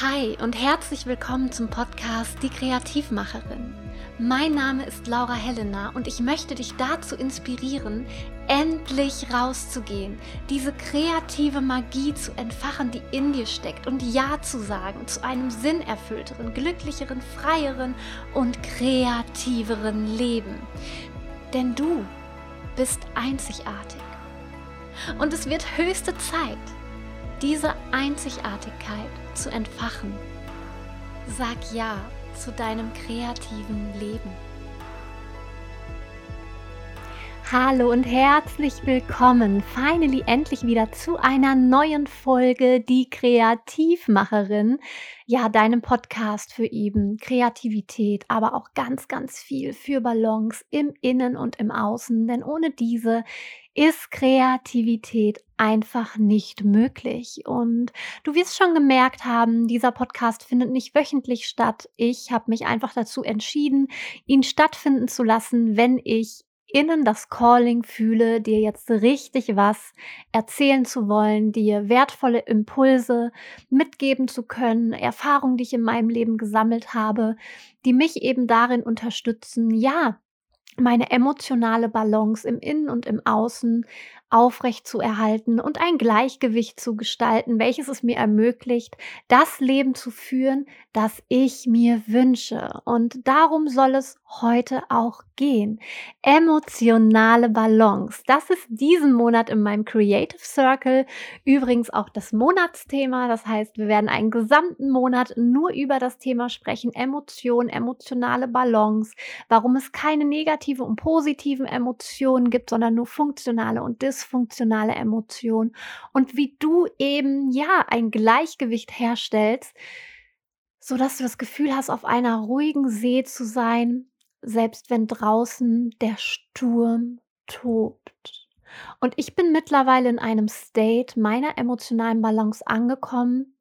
Hi und herzlich willkommen zum Podcast Die Kreativmacherin. Mein Name ist Laura Helena und ich möchte dich dazu inspirieren, endlich rauszugehen, diese kreative Magie zu entfachen, die in dir steckt und Ja zu sagen zu einem sinnerfüllteren, glücklicheren, freieren und kreativeren Leben. Denn du bist einzigartig. Und es wird höchste Zeit, diese Einzigartigkeit zu entfachen. Sag Ja zu deinem kreativen Leben. Hallo und herzlich willkommen. Finally endlich wieder zu einer neuen Folge Die Kreativmacherin. Ja, deinem Podcast für eben Kreativität, aber auch ganz, ganz viel für Balance im Innen und im Außen. Denn ohne diese ist Kreativität einfach nicht möglich. Und du wirst schon gemerkt haben, dieser Podcast findet nicht wöchentlich statt. Ich habe mich einfach dazu entschieden, ihn stattfinden zu lassen, wenn ich innen das Calling fühle, dir jetzt richtig was erzählen zu wollen, dir wertvolle Impulse mitgeben zu können, Erfahrungen, die ich in meinem Leben gesammelt habe, die mich eben darin unterstützen, ja, meine emotionale Balance im Innen und im Außen aufrecht zu erhalten und ein Gleichgewicht zu gestalten, welches es mir ermöglicht, das Leben zu führen, das ich mir wünsche. Und darum soll es heute auch gehen. Emotionale Balance. Das ist diesen Monat in meinem Creative Circle übrigens auch das Monatsthema. Das heißt, wir werden einen gesamten Monat nur über das Thema sprechen. Emotion, emotionale Balance. Warum es keine negative und positiven Emotionen gibt, sondern nur funktionale und dysfunktionale dysfunktionale Emotionen und wie du eben ja ein Gleichgewicht herstellst, so dass du das Gefühl hast, auf einer ruhigen See zu sein, selbst wenn draußen der Sturm tobt. Und ich bin mittlerweile in einem State meiner emotionalen Balance angekommen,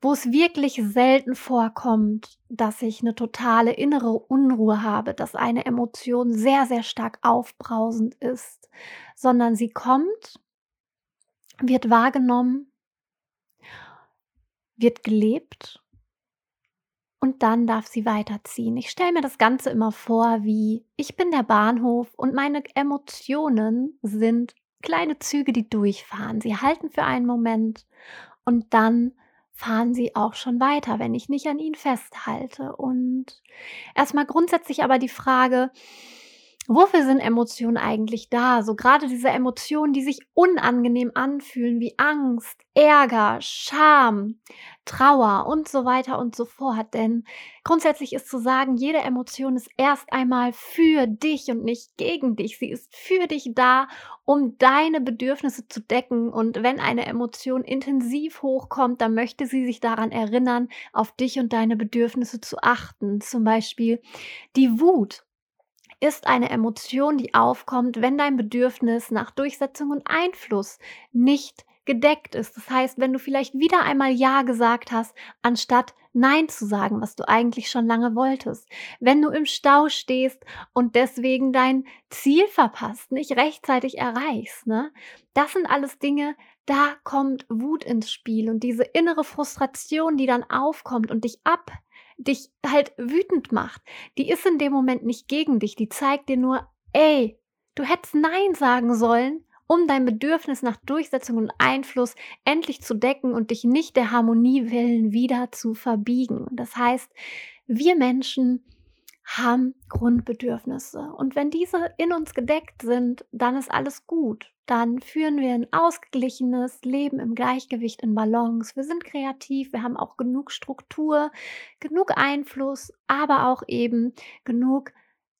wo es wirklich selten vorkommt, dass ich eine totale innere Unruhe habe, dass eine Emotion sehr, sehr stark aufbrausend ist, sondern sie kommt, wird wahrgenommen, wird gelebt und dann darf sie weiterziehen. Ich stelle mir das Ganze immer vor, wie ich bin der Bahnhof und meine Emotionen sind kleine Züge, die durchfahren. Sie halten für einen Moment und dann fahren sie auch schon weiter, wenn ich nicht an ihnen festhalte. Und erstmal grundsätzlich aber die Frage, Wofür sind Emotionen eigentlich da? So gerade diese Emotionen, die sich unangenehm anfühlen, wie Angst, Ärger, Scham, Trauer und so weiter und so fort. Denn grundsätzlich ist zu sagen, jede Emotion ist erst einmal für dich und nicht gegen dich. Sie ist für dich da, um deine Bedürfnisse zu decken. Und wenn eine Emotion intensiv hochkommt, dann möchte sie sich daran erinnern, auf dich und deine Bedürfnisse zu achten. Zum Beispiel die Wut ist eine Emotion, die aufkommt, wenn dein Bedürfnis nach Durchsetzung und Einfluss nicht gedeckt ist. Das heißt, wenn du vielleicht wieder einmal Ja gesagt hast, anstatt Nein zu sagen, was du eigentlich schon lange wolltest. Wenn du im Stau stehst und deswegen dein Ziel verpasst, nicht rechtzeitig erreichst. Ne? Das sind alles Dinge, da kommt Wut ins Spiel und diese innere Frustration, die dann aufkommt und dich ab dich halt wütend macht, die ist in dem Moment nicht gegen dich, die zeigt dir nur, ey, du hättest Nein sagen sollen, um dein Bedürfnis nach Durchsetzung und Einfluss endlich zu decken und dich nicht der Harmonie willen wieder zu verbiegen. Das heißt, wir Menschen haben Grundbedürfnisse. Und wenn diese in uns gedeckt sind, dann ist alles gut. Dann führen wir ein ausgeglichenes Leben im Gleichgewicht, in Balance. Wir sind kreativ, wir haben auch genug Struktur, genug Einfluss, aber auch eben genug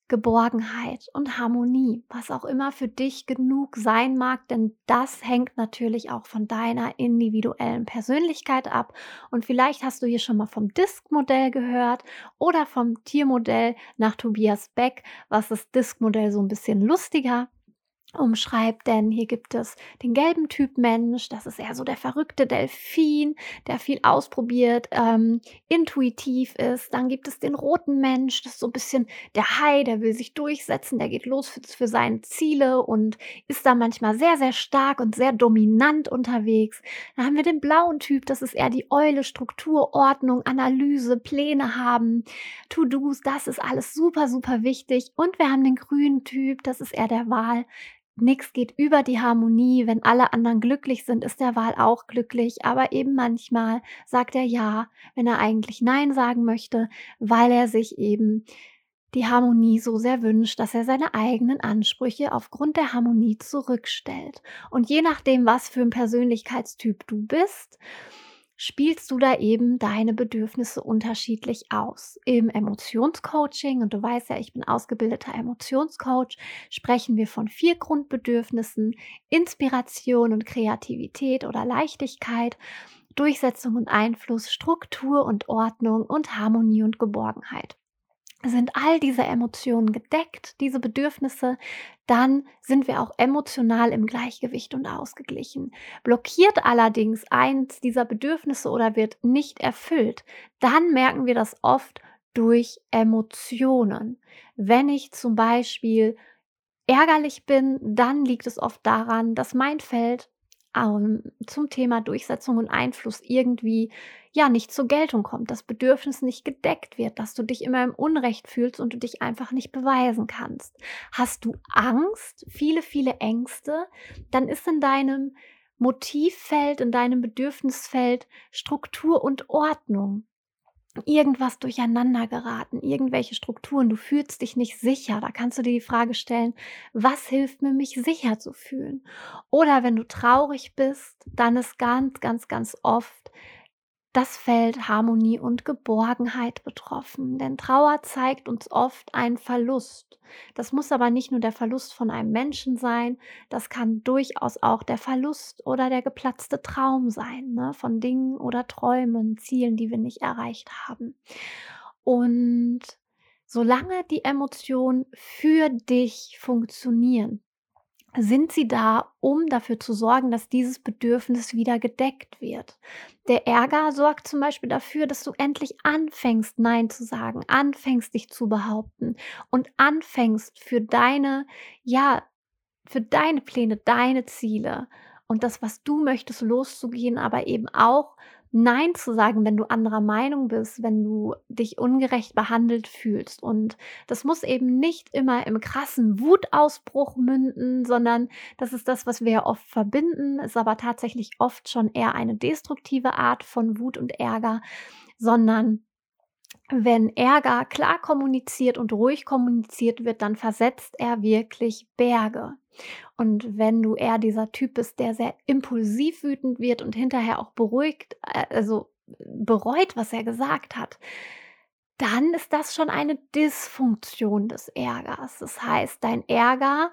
Geborgenheit und Harmonie, was auch immer für dich genug sein mag, denn das hängt natürlich auch von deiner individuellen Persönlichkeit ab. Und vielleicht hast du hier schon mal vom Disk-Modell gehört oder vom Tiermodell nach Tobias Beck, was das Disk-Modell so ein bisschen lustiger umschreibt, denn hier gibt es den gelben Typ Mensch, das ist eher so der verrückte Delfin, der viel ausprobiert, ähm, intuitiv ist. Dann gibt es den roten Mensch, das ist so ein bisschen der Hai, der will sich durchsetzen, der geht los für, für seine Ziele und ist da manchmal sehr, sehr stark und sehr dominant unterwegs. Dann haben wir den blauen Typ, das ist eher die Eule, Struktur, Ordnung, Analyse, Pläne haben, To-Dos, das ist alles super, super wichtig. Und wir haben den grünen Typ, das ist eher der Wahl, nichts geht über die Harmonie. Wenn alle anderen glücklich sind, ist der Wahl auch glücklich. Aber eben manchmal sagt er ja, wenn er eigentlich Nein sagen möchte, weil er sich eben die Harmonie so sehr wünscht, dass er seine eigenen Ansprüche aufgrund der Harmonie zurückstellt. Und je nachdem, was für ein Persönlichkeitstyp du bist, spielst du da eben deine Bedürfnisse unterschiedlich aus. Im Emotionscoaching, und du weißt ja, ich bin ausgebildeter Emotionscoach, sprechen wir von vier Grundbedürfnissen, Inspiration und Kreativität oder Leichtigkeit, Durchsetzung und Einfluss, Struktur und Ordnung und Harmonie und Geborgenheit sind all diese Emotionen gedeckt, diese Bedürfnisse, dann sind wir auch emotional im Gleichgewicht und ausgeglichen. Blockiert allerdings eins dieser Bedürfnisse oder wird nicht erfüllt, dann merken wir das oft durch Emotionen. Wenn ich zum Beispiel ärgerlich bin, dann liegt es oft daran, dass mein Feld ähm, zum Thema Durchsetzung und Einfluss irgendwie ja nicht zur Geltung kommt, das Bedürfnis nicht gedeckt wird, dass du dich immer im Unrecht fühlst und du dich einfach nicht beweisen kannst. Hast du Angst, viele, viele Ängste, dann ist in deinem Motivfeld, in deinem Bedürfnisfeld Struktur und Ordnung irgendwas durcheinander geraten, irgendwelche Strukturen, du fühlst dich nicht sicher, da kannst du dir die Frage stellen, was hilft mir, mich sicher zu fühlen? Oder wenn du traurig bist, dann ist ganz, ganz, ganz oft das Feld Harmonie und Geborgenheit betroffen. Denn Trauer zeigt uns oft einen Verlust. Das muss aber nicht nur der Verlust von einem Menschen sein, das kann durchaus auch der Verlust oder der geplatzte Traum sein, ne? von Dingen oder Träumen, Zielen, die wir nicht erreicht haben. Und solange die Emotionen für dich funktionieren, sind sie da, um dafür zu sorgen, dass dieses Bedürfnis wieder gedeckt wird. Der Ärger sorgt zum Beispiel dafür, dass du endlich anfängst, Nein zu sagen, anfängst, dich zu behaupten und anfängst für deine, ja, für deine Pläne, deine Ziele und das, was du möchtest, loszugehen, aber eben auch Nein zu sagen, wenn du anderer Meinung bist, wenn du dich ungerecht behandelt fühlst. Und das muss eben nicht immer im krassen Wutausbruch münden, sondern das ist das, was wir ja oft verbinden, ist aber tatsächlich oft schon eher eine destruktive Art von Wut und Ärger, sondern wenn Ärger klar kommuniziert und ruhig kommuniziert wird, dann versetzt er wirklich Berge. Und wenn du eher dieser Typ bist, der sehr impulsiv wütend wird und hinterher auch beruhigt, äh, also bereut, was er gesagt hat, dann ist das schon eine Dysfunktion des Ärgers. Das heißt, dein Ärger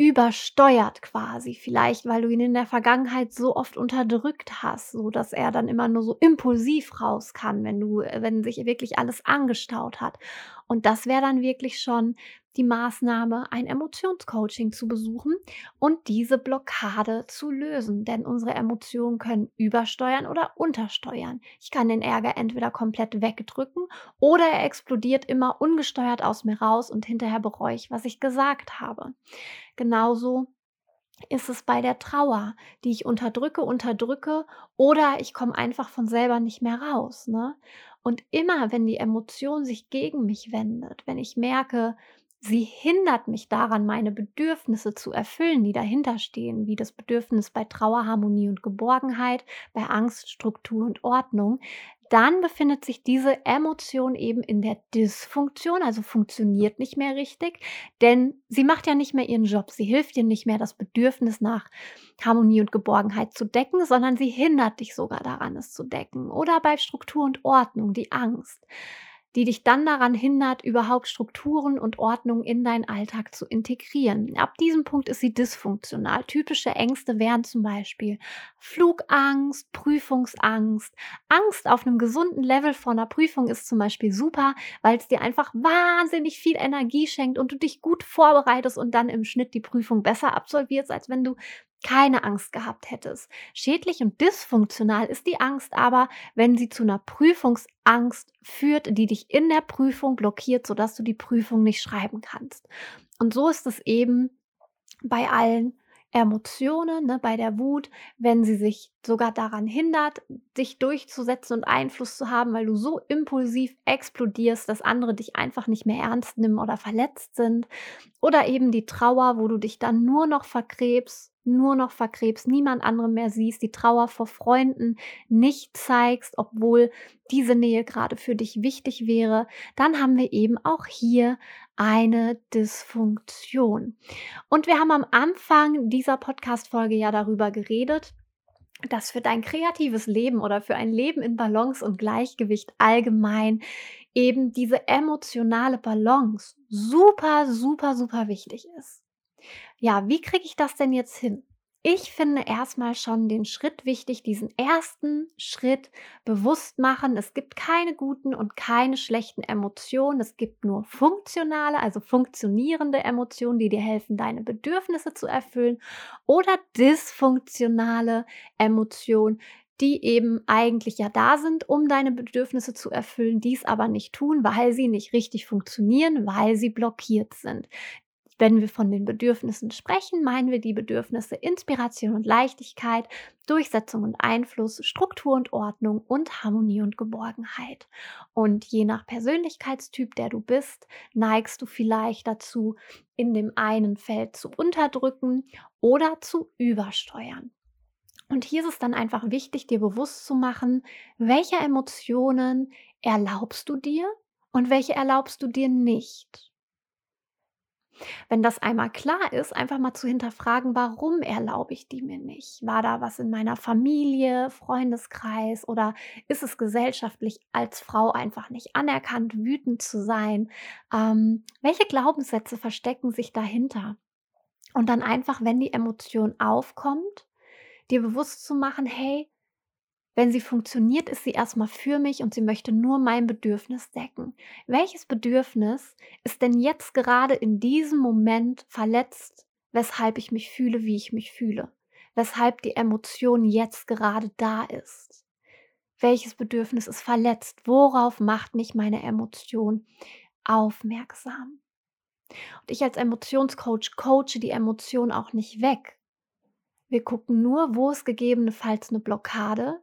übersteuert quasi, vielleicht weil du ihn in der Vergangenheit so oft unterdrückt hast, so dass er dann immer nur so impulsiv raus kann, wenn du wenn sich wirklich alles angestaut hat. Und das wäre dann wirklich schon die Maßnahme, ein Emotionscoaching zu besuchen und diese Blockade zu lösen. Denn unsere Emotionen können übersteuern oder untersteuern. Ich kann den Ärger entweder komplett wegdrücken oder er explodiert immer ungesteuert aus mir raus und hinterher bereue ich, was ich gesagt habe. Genauso ist es bei der Trauer, die ich unterdrücke, unterdrücke oder ich komme einfach von selber nicht mehr raus. Ne? Und immer, wenn die Emotion sich gegen mich wendet, wenn ich merke, Sie hindert mich daran, meine Bedürfnisse zu erfüllen, die dahinter stehen, wie das Bedürfnis bei Trauer, Harmonie und Geborgenheit, bei Angst, Struktur und Ordnung. Dann befindet sich diese Emotion eben in der Dysfunktion, also funktioniert nicht mehr richtig, denn sie macht ja nicht mehr ihren Job. Sie hilft dir nicht mehr, das Bedürfnis nach Harmonie und Geborgenheit zu decken, sondern sie hindert dich sogar daran, es zu decken. Oder bei Struktur und Ordnung, die Angst die dich dann daran hindert, überhaupt Strukturen und Ordnung in deinen Alltag zu integrieren. Ab diesem Punkt ist sie dysfunktional. Typische Ängste wären zum Beispiel Flugangst, Prüfungsangst. Angst auf einem gesunden Level vor einer Prüfung ist zum Beispiel super, weil es dir einfach wahnsinnig viel Energie schenkt und du dich gut vorbereitest und dann im Schnitt die Prüfung besser absolvierst, als wenn du keine Angst gehabt hättest. Schädlich und dysfunktional ist die Angst aber, wenn sie zu einer Prüfungsangst führt, die dich in der Prüfung blockiert, sodass du die Prüfung nicht schreiben kannst. Und so ist es eben bei allen Emotionen, ne, bei der Wut, wenn sie sich sogar daran hindert, dich durchzusetzen und Einfluss zu haben, weil du so impulsiv explodierst, dass andere dich einfach nicht mehr ernst nehmen oder verletzt sind. Oder eben die Trauer, wo du dich dann nur noch verkrebst nur noch verkrebst, niemand anderem mehr siehst, die Trauer vor Freunden nicht zeigst, obwohl diese Nähe gerade für dich wichtig wäre, dann haben wir eben auch hier eine Dysfunktion. Und wir haben am Anfang dieser Podcast-Folge ja darüber geredet, dass für dein kreatives Leben oder für ein Leben in Balance und Gleichgewicht allgemein eben diese emotionale Balance super, super, super wichtig ist. Ja, wie kriege ich das denn jetzt hin? Ich finde erstmal schon den Schritt wichtig, diesen ersten Schritt bewusst machen. Es gibt keine guten und keine schlechten Emotionen. Es gibt nur funktionale, also funktionierende Emotionen, die dir helfen, deine Bedürfnisse zu erfüllen oder dysfunktionale Emotionen, die eben eigentlich ja da sind, um deine Bedürfnisse zu erfüllen, dies aber nicht tun, weil sie nicht richtig funktionieren, weil sie blockiert sind. Wenn wir von den Bedürfnissen sprechen, meinen wir die Bedürfnisse Inspiration und Leichtigkeit, Durchsetzung und Einfluss, Struktur und Ordnung und Harmonie und Geborgenheit. Und je nach Persönlichkeitstyp, der du bist, neigst du vielleicht dazu, in dem einen Feld zu unterdrücken oder zu übersteuern. Und hier ist es dann einfach wichtig, dir bewusst zu machen, welche Emotionen erlaubst du dir und welche erlaubst du dir nicht. Wenn das einmal klar ist, einfach mal zu hinterfragen, warum erlaube ich die mir nicht? War da was in meiner Familie, Freundeskreis oder ist es gesellschaftlich als Frau einfach nicht anerkannt, wütend zu sein? Ähm, welche Glaubenssätze verstecken sich dahinter? Und dann einfach, wenn die Emotion aufkommt, dir bewusst zu machen, hey, wenn sie funktioniert, ist sie erstmal für mich und sie möchte nur mein Bedürfnis decken. Welches Bedürfnis ist denn jetzt gerade in diesem Moment verletzt, weshalb ich mich fühle, wie ich mich fühle? Weshalb die Emotion jetzt gerade da ist? Welches Bedürfnis ist verletzt? Worauf macht mich meine Emotion aufmerksam? Und ich als Emotionscoach coache die Emotion auch nicht weg. Wir gucken nur, wo ist gegebenenfalls eine Blockade,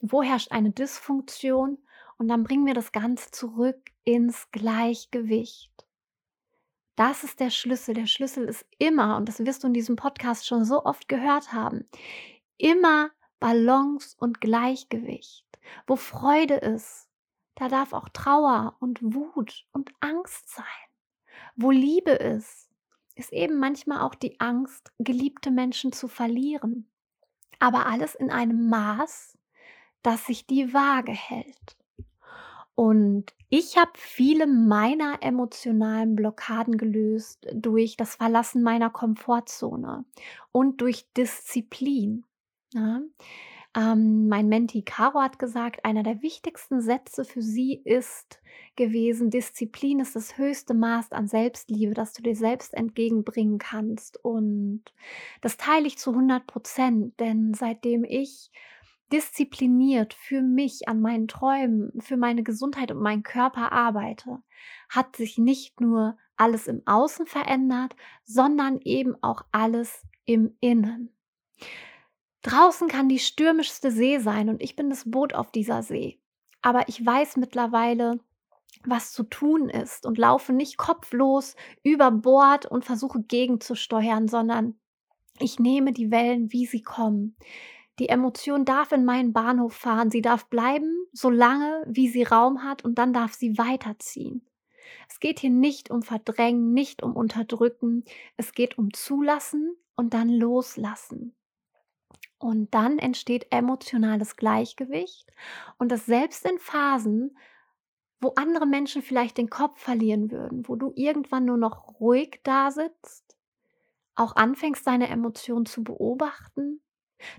wo herrscht eine Dysfunktion und dann bringen wir das Ganze zurück ins Gleichgewicht. Das ist der Schlüssel. Der Schlüssel ist immer, und das wirst du in diesem Podcast schon so oft gehört haben, immer Balance und Gleichgewicht. Wo Freude ist, da darf auch Trauer und Wut und Angst sein. Wo Liebe ist, ist eben manchmal auch die Angst, geliebte Menschen zu verlieren. Aber alles in einem Maß, dass sich die Waage hält. Und ich habe viele meiner emotionalen Blockaden gelöst durch das Verlassen meiner Komfortzone und durch Disziplin. Ja. Ähm, mein Menti Caro hat gesagt, einer der wichtigsten Sätze für sie ist gewesen, Disziplin ist das höchste Maß an Selbstliebe, das du dir selbst entgegenbringen kannst. Und das teile ich zu 100 Prozent, denn seitdem ich diszipliniert für mich an meinen Träumen, für meine Gesundheit und meinen Körper arbeite, hat sich nicht nur alles im Außen verändert, sondern eben auch alles im Innen. Draußen kann die stürmischste See sein und ich bin das Boot auf dieser See. Aber ich weiß mittlerweile, was zu tun ist und laufe nicht kopflos über Bord und versuche gegenzusteuern, sondern ich nehme die Wellen, wie sie kommen. Die Emotion darf in meinen Bahnhof fahren. Sie darf bleiben, solange wie sie Raum hat und dann darf sie weiterziehen. Es geht hier nicht um Verdrängen, nicht um Unterdrücken. Es geht um Zulassen und dann Loslassen. Und dann entsteht emotionales Gleichgewicht und das selbst in Phasen, wo andere Menschen vielleicht den Kopf verlieren würden, wo du irgendwann nur noch ruhig da sitzt, auch anfängst, deine Emotionen zu beobachten,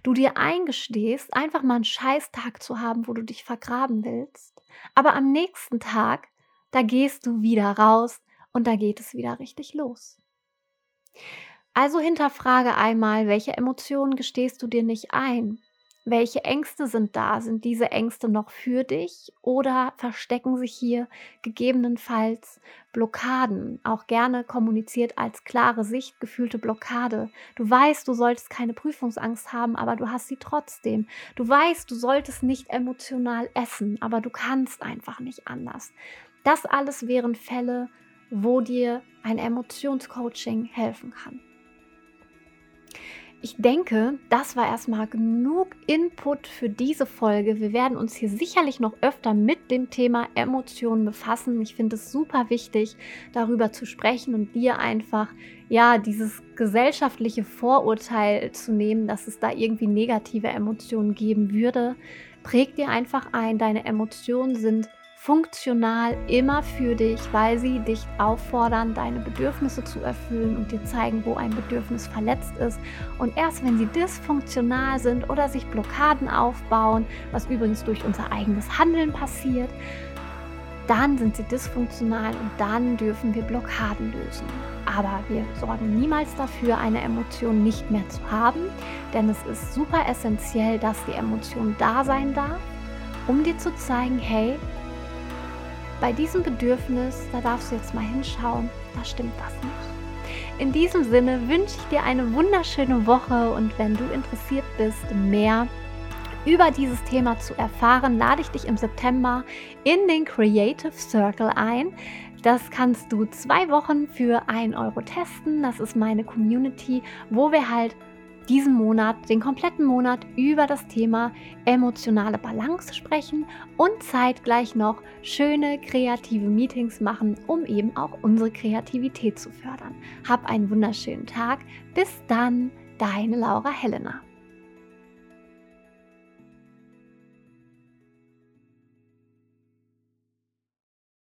du dir eingestehst, einfach mal einen Scheißtag zu haben, wo du dich vergraben willst, aber am nächsten Tag, da gehst du wieder raus und da geht es wieder richtig los. Also hinterfrage einmal, welche Emotionen gestehst du dir nicht ein? Welche Ängste sind da? Sind diese Ängste noch für dich oder verstecken sich hier gegebenenfalls Blockaden? Auch gerne kommuniziert als klare Sicht gefühlte Blockade. Du weißt, du solltest keine Prüfungsangst haben, aber du hast sie trotzdem. Du weißt, du solltest nicht emotional essen, aber du kannst einfach nicht anders. Das alles wären Fälle, wo dir ein Emotionscoaching helfen kann. Ich denke, das war erstmal genug Input für diese Folge. Wir werden uns hier sicherlich noch öfter mit dem Thema Emotionen befassen. Ich finde es super wichtig, darüber zu sprechen und dir einfach ja dieses gesellschaftliche Vorurteil zu nehmen, dass es da irgendwie negative Emotionen geben würde. Präg dir einfach ein, deine Emotionen sind funktional immer für dich, weil sie dich auffordern, deine Bedürfnisse zu erfüllen und dir zeigen, wo ein Bedürfnis verletzt ist. Und erst wenn sie dysfunktional sind oder sich Blockaden aufbauen, was übrigens durch unser eigenes Handeln passiert, dann sind sie dysfunktional und dann dürfen wir Blockaden lösen. Aber wir sorgen niemals dafür, eine Emotion nicht mehr zu haben, denn es ist super essentiell, dass die Emotion da sein darf, um dir zu zeigen, hey, bei diesem Bedürfnis, da darfst du jetzt mal hinschauen, da stimmt was nicht. In diesem Sinne wünsche ich dir eine wunderschöne Woche und wenn du interessiert bist, mehr über dieses Thema zu erfahren, lade ich dich im September in den Creative Circle ein. Das kannst du zwei Wochen für 1 Euro testen. Das ist meine Community, wo wir halt diesen Monat, den kompletten Monat über das Thema emotionale Balance sprechen und zeitgleich noch schöne kreative Meetings machen, um eben auch unsere Kreativität zu fördern. Hab einen wunderschönen Tag. Bis dann, deine Laura Helena.